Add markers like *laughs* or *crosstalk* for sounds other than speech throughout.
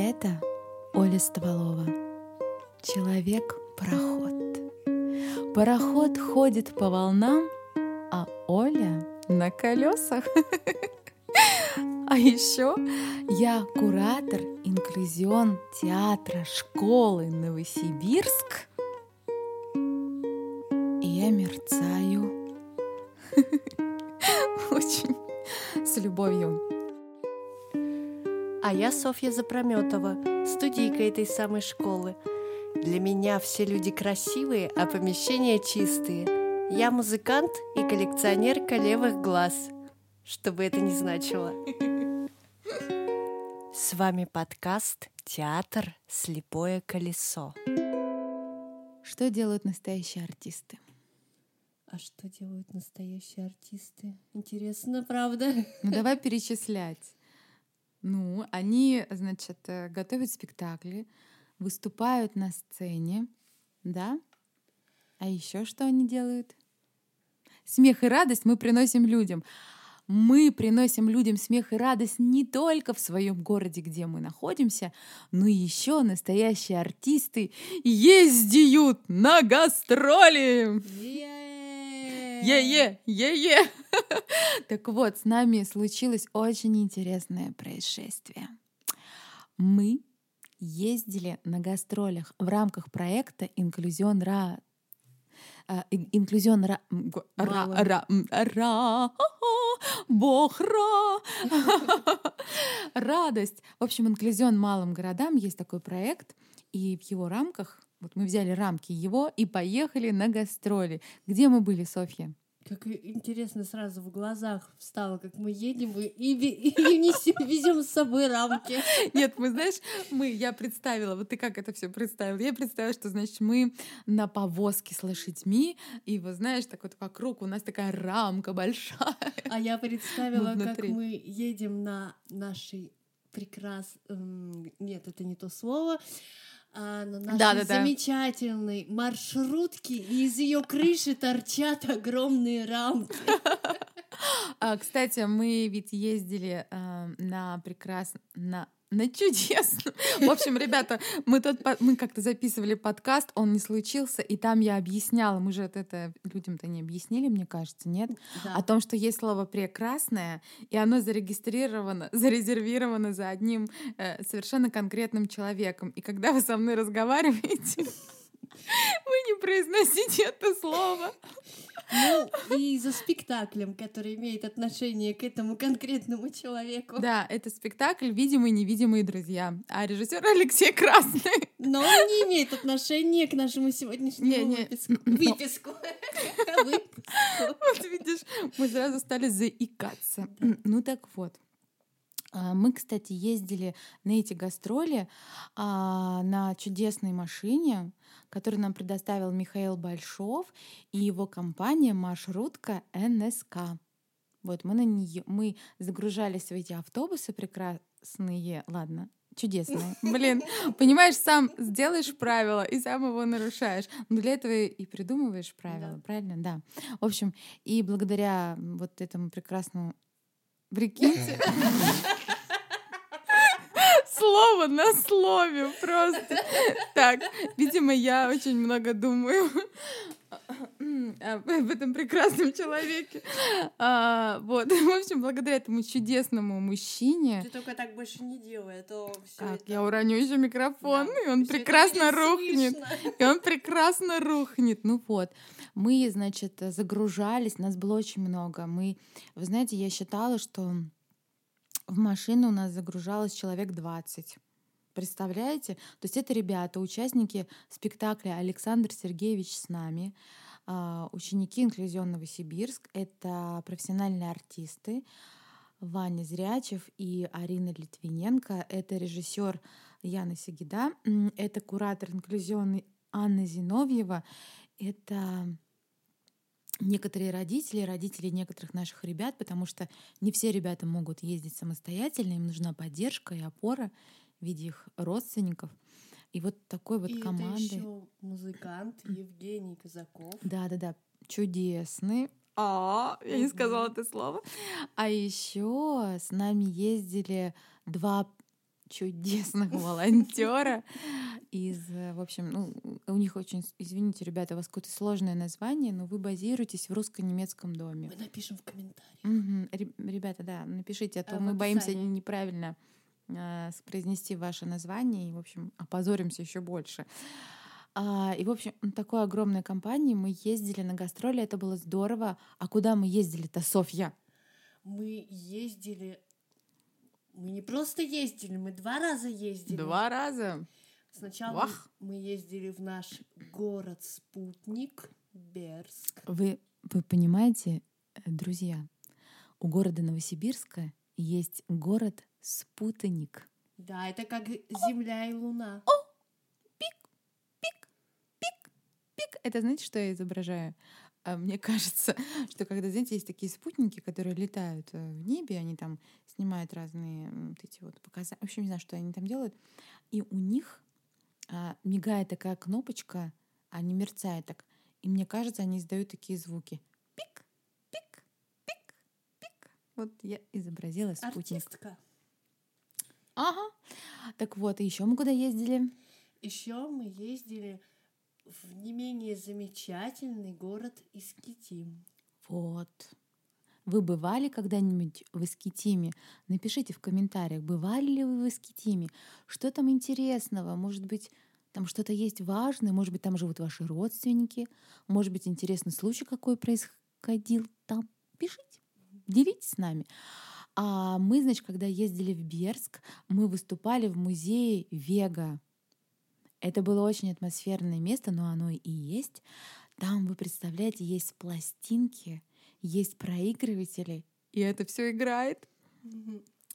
Это Оля Стволова. Человек-пароход. Пароход ходит по волнам, а Оля на колесах. А еще я куратор инклюзион театра школы Новосибирск. Я Софья Запрометова, студийка этой самой школы. Для меня все люди красивые, а помещения чистые. Я музыкант и коллекционерка левых глаз, что бы это ни значило. С вами подкаст «Театр. Слепое колесо». Что делают настоящие артисты? А что делают настоящие артисты? Интересно, правда? Ну давай перечислять. Ну, они, значит, э, готовят спектакли, выступают на сцене, да? А еще что они делают? Смех и радость мы приносим людям. Мы приносим людям смех и радость не только в своем городе, где мы находимся, но еще настоящие артисты ездят на гастроли. Е-е, е-е. Так вот, с нами случилось очень интересное происшествие. Мы ездили на гастролях в рамках проекта «Инклюзион Ра инклюзион ра, ра, ра, ра, бохра, *laughs* радость. В общем, инклюзион малым городам есть такой проект, и в его рамках вот мы взяли рамки его и поехали на гастроли. Где мы были, Софья? Как интересно сразу в глазах встало, как мы едем и, и, и несем, везем с собой рамки. Нет, мы, знаешь, мы, я представила, вот ты как это все представила? Я представила, что, значит, мы на повозке с лошадьми, и вот, знаешь, так вот вокруг у нас такая рамка большая. А я представила, как мы едем на нашей прекрас... Нет, это не то слово а, на нашей да, да, замечательной да. маршрутке, и из ее крыши торчат огромные рамки. *laughs* А, кстати, мы ведь ездили э, на прекрасно на чудесно. *laughs* В общем, ребята, мы тут мы как-то записывали подкаст, он не случился, и там я объясняла, мы же это людям-то не объяснили, мне кажется, нет, да. о том, что есть слово прекрасное, и оно зарегистрировано, *laughs* зарезервировано за одним э, совершенно конкретным человеком. И когда вы со мной разговариваете, *laughs* вы не произносите это слово. Ну, и за спектаклем, который имеет отношение к этому конкретному человеку. Да, это спектакль «Видимые и невидимые друзья», а режиссер Алексей Красный. Но он не имеет отношения к нашему сегодняшнему не, не. выписку. Выписку. *laughs* Вот видишь, мы сразу стали заикаться. Ну так вот. А, мы, кстати, ездили на эти гастроли а, на чудесной машине, которую нам предоставил Михаил Большов и его компания «Маршрутка НСК». Вот мы на нее, мы загружались в эти автобусы прекрасные, ладно, чудесные. *laughs* Блин, понимаешь, сам сделаешь правила и сам его нарушаешь. Но для этого и придумываешь правила, да. правильно? Да. В общем, и благодаря вот этому прекрасному Прикиньте. *laughs* Слово на слове просто. Так, видимо, я очень много думаю *laughs* об этом прекрасном человеке. А, вот, *laughs* в общем, благодаря этому чудесному мужчине. Ты только так больше не делай, а то все. Как это... я уроню еще микрофон, да, и он прекрасно рухнет. Слышно. И он прекрасно рухнет. Ну вот, мы, значит, загружались, нас было очень много. Мы, вы знаете, я считала, что в машину у нас загружалось человек 20. Представляете? То есть это ребята, участники спектакля Александр Сергеевич с нами, а, ученики инклюзион Новосибирск. Это профессиональные артисты. Ваня Зрячев и Арина Литвиненко. Это режиссер Яна Сигида. Это куратор инклюзионный Анна Зиновьева. Это некоторые родители, родители некоторых наших ребят, потому что не все ребята могут ездить самостоятельно, им нужна поддержка и опора в виде их родственников. И вот такой вот и команды. Это еще музыкант Евгений Казаков. Да, да, да, чудесный. А, я не сказала это слово. А еще с нами ездили два чудесных *laughs* волонтера из, в общем, ну, у них очень, извините, ребята, у вас какое-то сложное название, но вы базируетесь в русско-немецком доме. Мы напишем в комментариях. Угу. Ребята, да, напишите, а то а мы боимся неправильно произнести ваше название и, в общем, опозоримся еще больше. А, и, в общем, такой огромной компанией мы ездили на гастроли, это было здорово. А куда мы ездили-то, Софья? Мы ездили мы не просто ездили, мы два раза ездили. Два раза? Сначала Вах. мы ездили в наш город-спутник Берск. Вы, вы понимаете, э, друзья, у города Новосибирска есть город-спутник. Да, это как Земля и Луна. О! Пик, пик, пик, пик. Это знаете, что я изображаю? А мне кажется, *laughs* что когда, знаете, есть такие спутники, которые летают э, в небе, они там снимают разные вот эти вот показания. В общем, не знаю, что они там делают. И у них а, мигает такая кнопочка, не мерцает так. И мне кажется, они издают такие звуки. Пик, пик, пик, пик. Вот я изобразила спутник. Артистка. Ага. Так вот, и еще мы куда ездили? Еще мы ездили в не менее замечательный город Искитим. Вот. Вы бывали когда-нибудь в Искитиме? Напишите в комментариях, бывали ли вы в Искитиме? Что там интересного? Может быть, там что-то есть важное? Может быть, там живут ваши родственники? Может быть, интересный случай какой происходил там? Пишите, делитесь с нами. А мы, значит, когда ездили в Берск, мы выступали в музее Вега. Это было очень атмосферное место, но оно и есть. Там, вы представляете, есть пластинки, есть проигрыватели, и это все играет.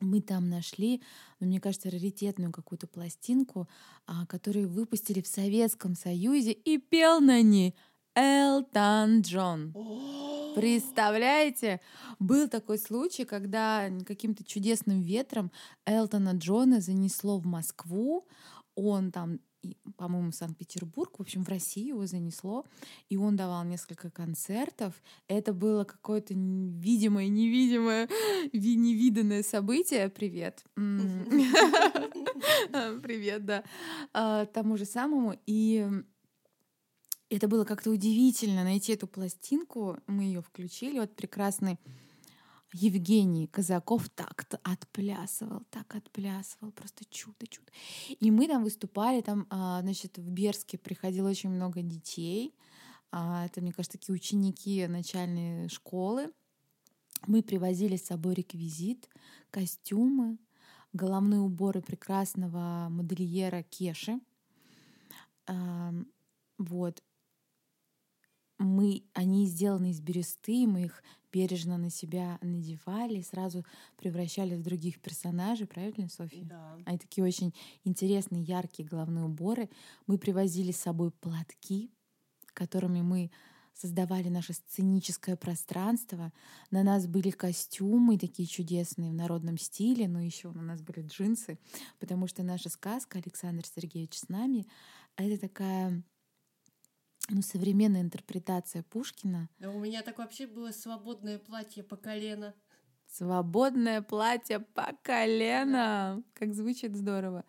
Мы там нашли, ну, мне кажется, раритетную какую-то пластинку, а, которую выпустили в Советском Союзе, и пел на ней Элтон Джон. Представляете? Был такой случай, когда каким-то чудесным ветром Элтона Джона занесло в Москву. Он там по-моему, Санкт-Петербург, в общем, в Россию его занесло, и он давал несколько концертов. Это было какое-то видимое, невидимое, невиданное событие. Привет. *laughs* *laughs* Привет, да. А, тому же самому. И это было как-то удивительно найти эту пластинку. Мы ее включили. Вот прекрасный Евгений Казаков так отплясывал, так отплясывал, просто чудо, чудо. И мы там выступали, там, а, значит, в Берске приходило очень много детей. А, это, мне кажется, такие ученики начальной школы. Мы привозили с собой реквизит, костюмы, головные уборы прекрасного модельера Кеши. Вот мы, они сделаны из бересты, мы их бережно на себя надевали, сразу превращали в других персонажей, правильно, Софья? Да. Они такие очень интересные, яркие головные уборы. Мы привозили с собой платки, которыми мы создавали наше сценическое пространство. На нас были костюмы такие чудесные в народном стиле, но еще у нас были джинсы, потому что наша сказка Александр Сергеевич с нами — это такая ну, современная интерпретация Пушкина. Да у меня так вообще было свободное платье по колено. Свободное платье по колено. Да. Как звучит здорово.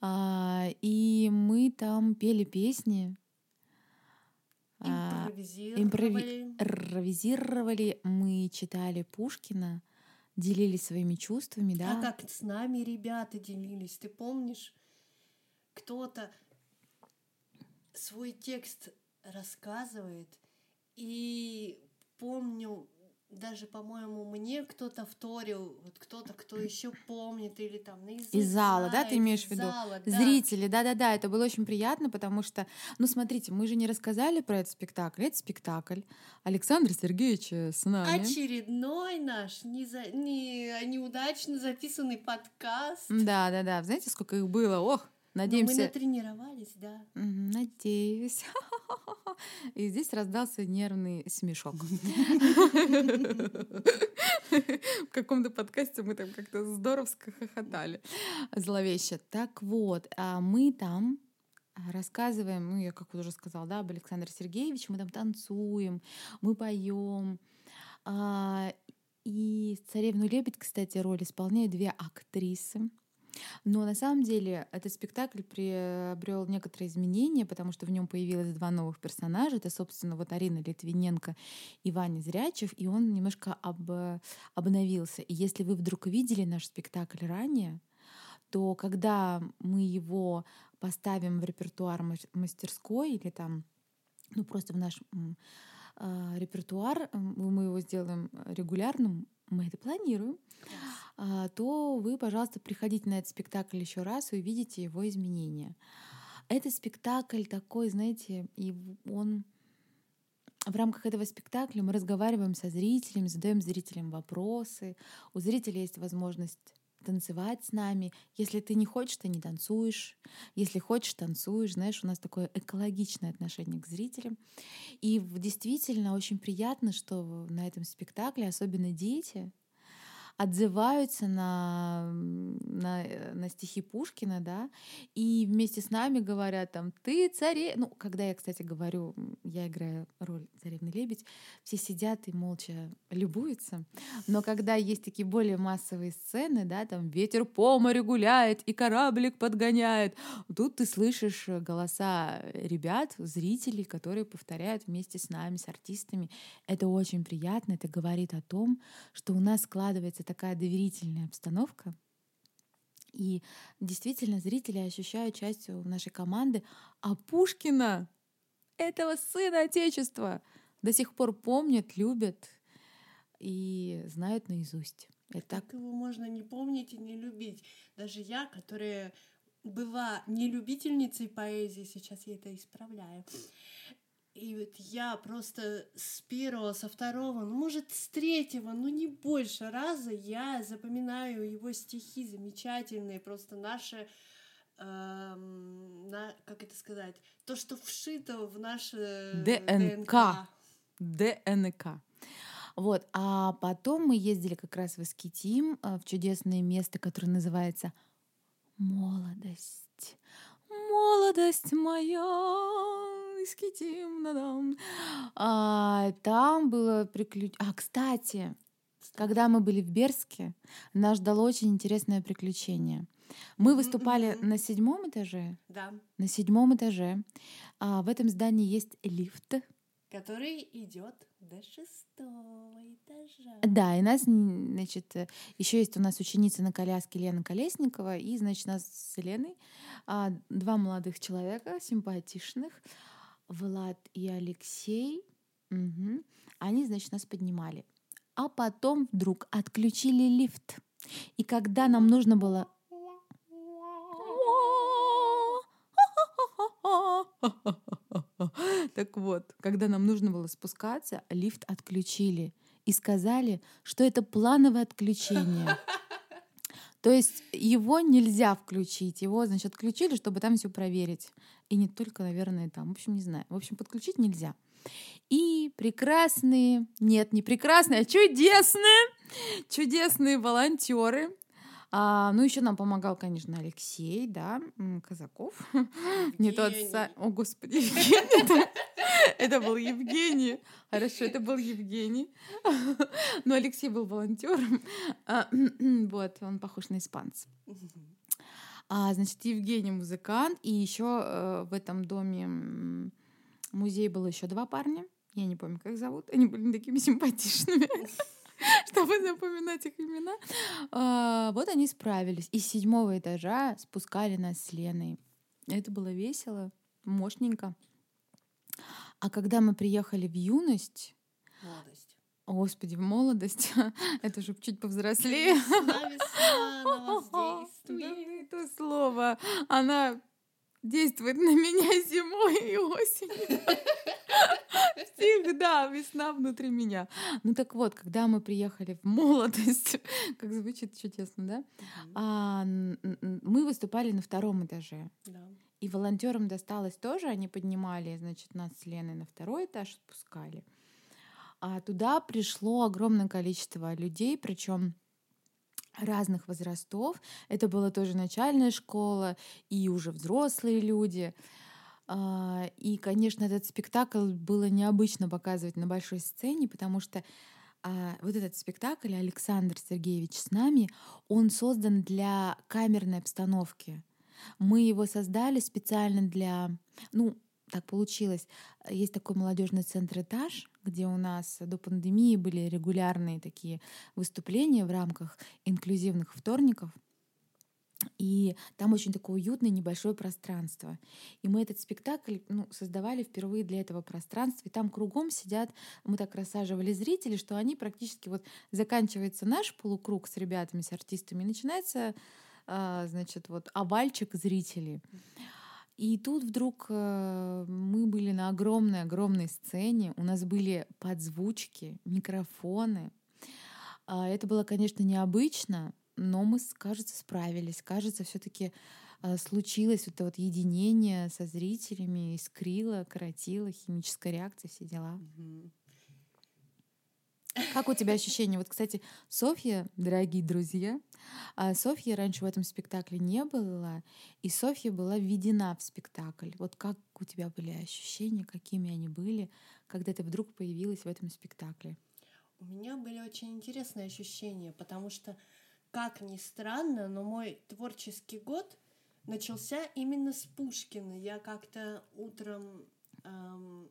А, и мы там пели песни. А, импровизировали. Импровизировали. Мы читали Пушкина, делились своими чувствами, да. А как с нами ребята делились, ты помнишь? Кто-то свой текст рассказывает. И помню, даже, по-моему, мне кто-то вторил, вот кто-то, кто еще помнит, или там на Из зала, да, ты имеешь в виду? Зала, да. Зрители, да-да-да, это было очень приятно, потому что, ну, смотрите, мы же не рассказали про этот спектакль, это спектакль Александр Сергеевич э, с нами. Очередной наш не за... не... неудачно записанный подкаст. Да-да-да, знаете, сколько их было, ох, Надеемся. Но мы натренировались, да. Надеюсь. *laughs* *laughs* И здесь раздался нервный смешок. В каком-то подкасте мы там как-то здоровско хохотали. Зловеще. Так вот, а мы там рассказываем, ну, я как уже сказала, да, об Александре Сергеевиче, мы там танцуем, мы поем. А, и царевну Лебедь, кстати, роль исполняют две актрисы. Но на самом деле этот спектакль приобрел некоторые изменения, потому что в нем появилось два новых персонажа. Это, собственно, вот Арина Литвиненко и Ваня Зрячев, и он немножко об, обновился. И если вы вдруг видели наш спектакль ранее, то когда мы его поставим в репертуар мастерской или там, ну просто в наш э, репертуар, мы его сделаем регулярным, мы это планируем, э, то вы, пожалуйста, приходите на этот спектакль еще раз и увидите его изменения. Это спектакль такой, знаете, и он в рамках этого спектакля мы разговариваем со зрителями, задаем зрителям вопросы. У зрителя есть возможность танцевать с нами. Если ты не хочешь, ты не танцуешь. Если хочешь, танцуешь. Знаешь, у нас такое экологичное отношение к зрителям. И действительно очень приятно, что на этом спектакле, особенно дети, отзываются на, на, э, на стихи Пушкина, да, и вместе с нами говорят там «ты царе...» Ну, когда я, кстати, говорю, я играю роль царевны лебедь, все сидят и молча любуются, но когда есть такие более массовые сцены, да, там «ветер по морю гуляет и кораблик подгоняет», тут ты слышишь голоса ребят, зрителей, которые повторяют вместе с нами, с артистами. Это очень приятно, это говорит о том, что у нас складывается такая доверительная обстановка. И действительно зрители ощущают частью нашей команды, а Пушкина, этого сына Отечества, до сих пор помнят, любят и знают наизусть. Это... Как его можно не помнить и не любить? Даже я, которая была не любительницей поэзии, сейчас я это исправляю. И вот я просто с первого, со второго, ну, может, с третьего, ну, не больше раза я запоминаю его стихи замечательные, просто наши, эм, на, как это сказать, то, что вшито в наше ДНК. ДНК. ДНК. Вот, а потом мы ездили как раз в Искитим, э, в чудесное место, которое называется «Молодость». Молодость моя, скитим, надам. А, там было приключение. А, кстати, когда мы были в Берске, нас ждало очень интересное приключение. Мы выступали на седьмом этаже. Да. На седьмом этаже. А, в этом здании есть лифт. Который идет до шестого этажа. Да, и нас, значит, еще есть у нас ученица на коляске Лена Колесникова, и, значит, нас с Леной а, два молодых человека, симпатичных, Влад и Алексей, угу. они, значит, нас поднимали. А потом вдруг отключили лифт. И когда нам нужно было... *laughs* Так вот, когда нам нужно было спускаться, лифт отключили и сказали, что это плановое отключение. *laughs* То есть его нельзя включить, его, значит, отключили, чтобы там все проверить. И не только, наверное, там. В общем, не знаю. В общем, подключить нельзя. И прекрасные, нет, не прекрасные, а чудесные, чудесные волонтеры а, ну, еще нам помогал, конечно, Алексей, да, Казаков. *laughs* Не тот О, Господи, *laughs* Евгений. Это был Евгений. Хорошо, это был Евгений. *laughs* Но Алексей был волонтером. А, *clears throat* вот, он похож на испанца. А, значит, Евгений музыкант, и еще э, в этом доме музей было еще два парня. Я не помню, как зовут. Они были такими симпатичными. *laughs* чтобы запоминать их имена. А, вот они справились. И с седьмого этажа спускали нас с Леной. Это было весело, мощненько. А когда мы приехали в юность... Молодость. Господи, в молодость. *laughs* Это уже чуть повзрослее. Весна, весна *laughs* Да, то слово. Она действует на меня зимой и осенью. Всегда весна внутри меня. Ну так вот, когда мы приехали в молодость, *laughs* как звучит чудесно, да? А, мы выступали на втором этаже. Да. И волонтерам досталось тоже, они поднимали, значит, нас с Леной на второй этаж спускали. А туда пришло огромное количество людей, причем разных возрастов. Это была тоже начальная школа и уже взрослые люди. А, и, конечно, этот спектакль было необычно показывать на большой сцене, потому что а, вот этот спектакль Александр Сергеевич с нами, он создан для камерной обстановки. Мы его создали специально для, ну, так получилось. Есть такой молодежный центр «Этаж», где у нас до пандемии были регулярные такие выступления в рамках инклюзивных вторников. И там очень такое уютное небольшое пространство. И мы этот спектакль ну, создавали впервые для этого пространства. И там кругом сидят, мы так рассаживали зрителей, что они практически вот заканчивается наш полукруг с ребятами, с артистами, и начинается, а, значит, вот овальчик зрителей. И тут вдруг э, мы были на огромной-огромной сцене, у нас были подзвучки, микрофоны. А, это было, конечно, необычно, но мы, кажется, справились. Кажется, все-таки э, случилось вот это вот единение со зрителями, искрило, коротило, химическая реакция, все дела. Как у тебя ощущения? Вот, кстати, Софья, дорогие друзья, а Софья раньше в этом спектакле не было, и Софья была введена в спектакль. Вот как у тебя были ощущения, какими они были, когда ты вдруг появилась в этом спектакле? У меня были очень интересные ощущения, потому что, как ни странно, но мой творческий год начался именно с Пушкина. Я как-то утром эм,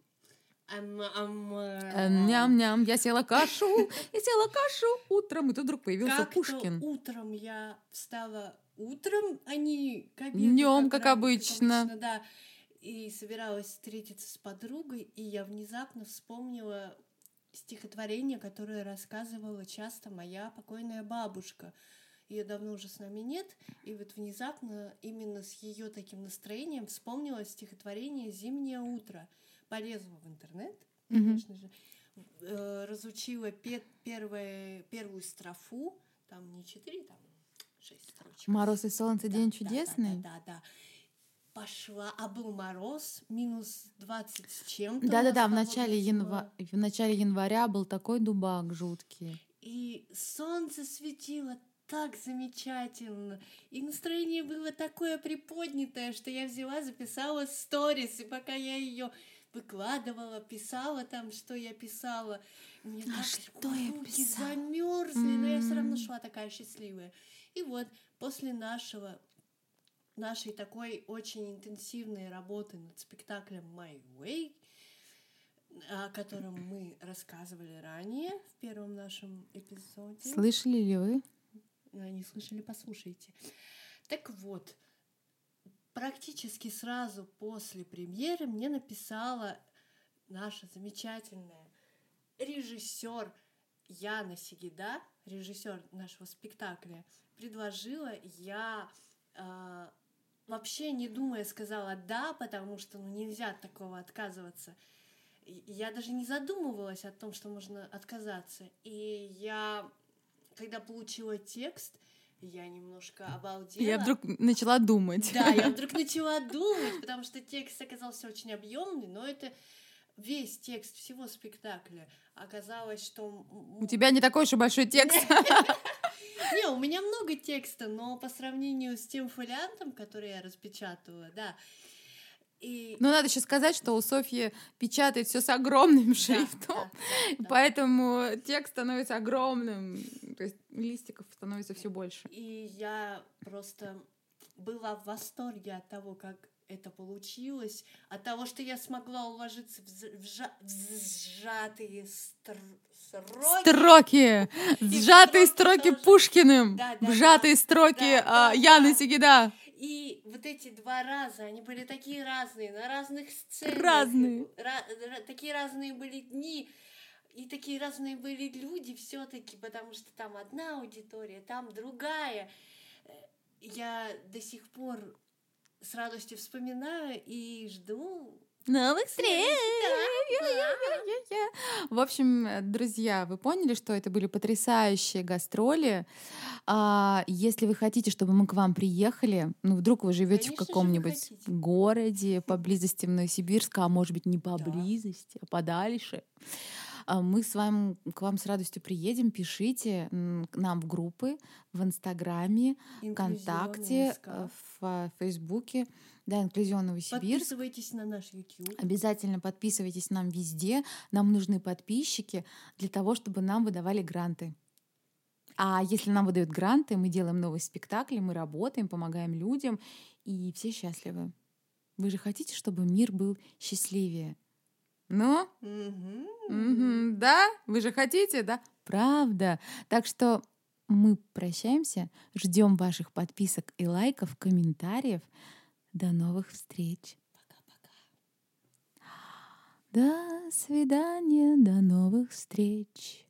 Э, ням-ням, я села кашу, я села кашу утром, и тут вдруг появился как Пушкин. утром я встала утром, а не к Днем, как, как обычно. обычно. Да, и собиралась встретиться с подругой, и я внезапно вспомнила стихотворение, которое рассказывала часто моя покойная бабушка. Ее давно уже с нами нет, и вот внезапно именно с ее таким настроением вспомнила стихотворение «Зимнее утро» полезла в интернет, конечно же, э, разучила пе- первое, первую строфу, там не четыре, там шесть строчек. Мороз и солнце, да, день да, чудесный. Да, да, да, да. Пошла, а был мороз, минус 20 с чем-то. Да-да-да, в начале, янва... в начале января был такой дубак жуткий. И солнце светило так замечательно. И настроение было такое приподнятое, что я взяла, записала сторис, и пока я ее выкладывала, писала там, что я писала. Мне а так что я руки замерзли, mm-hmm. но я все равно шла такая счастливая. И вот после нашего нашей такой очень интенсивной работы над спектаклем My Way, о котором мы рассказывали ранее в первом нашем эпизоде. Слышали ли вы? Не слышали, послушайте. Так вот, практически сразу после премьеры мне написала наша замечательная режиссер Яна Сигида, режиссер нашего спектакля, предложила, я э, вообще не думая сказала да, потому что ну, нельзя от такого отказываться. И я даже не задумывалась о том, что можно отказаться. И я, когда получила текст, я немножко обалдела. Я вдруг начала думать. Да, я *laughs* вдруг начала думать, потому что текст оказался очень объемный, но это весь текст всего спектакля. Оказалось, что... У тебя не такой уж и большой текст. *laughs* Не, у меня много текста, но по сравнению с тем фолиантом, который я распечатывала, да, и... Но надо еще сказать, что у Софьи печатает все с огромным шрифтом, да, да, да, поэтому текст становится огромным, то есть листиков становится все больше. И я просто была в восторге от того, как это получилось, от того, что я смогла уложиться в, сжа... в сжатые стр... сроки. Строки! Сжатые строки должны... Пушкиным! Да, да, сжатые да, строки да, а, Яны да. Сигида! И вот эти два раза, они были такие разные, на разных сценах. Разные. Ra- такие разные были дни. И такие разные были люди все-таки, потому что там одна аудитория, там другая. Я до сих пор с радостью вспоминаю и жду Новых встреч! В общем, друзья, вы поняли, что это были потрясающие гастроли. А, если вы хотите, чтобы мы к вам приехали, ну вдруг вы живете в каком-нибудь городе поблизости в Новосибирска, а может быть не поблизости, да. а подальше, мы с вами к вам с радостью приедем. Пишите нам в группы в Инстаграме, ВКонтакте, э, в Фейсбуке. Да, инклюзион Новосибирск. Подписывайтесь на наш YouTube. Обязательно подписывайтесь нам везде. Нам нужны подписчики для того, чтобы нам выдавали гранты. А если нам выдают гранты, мы делаем новые спектакли, мы работаем, помогаем людям, и все счастливы. Вы же хотите, чтобы мир был счастливее? Ну? Угу, да? Вы же хотите, да? Правда. Так что мы прощаемся, ждем ваших подписок и лайков, комментариев. До новых встреч. Пока-пока. До свидания, до новых встреч.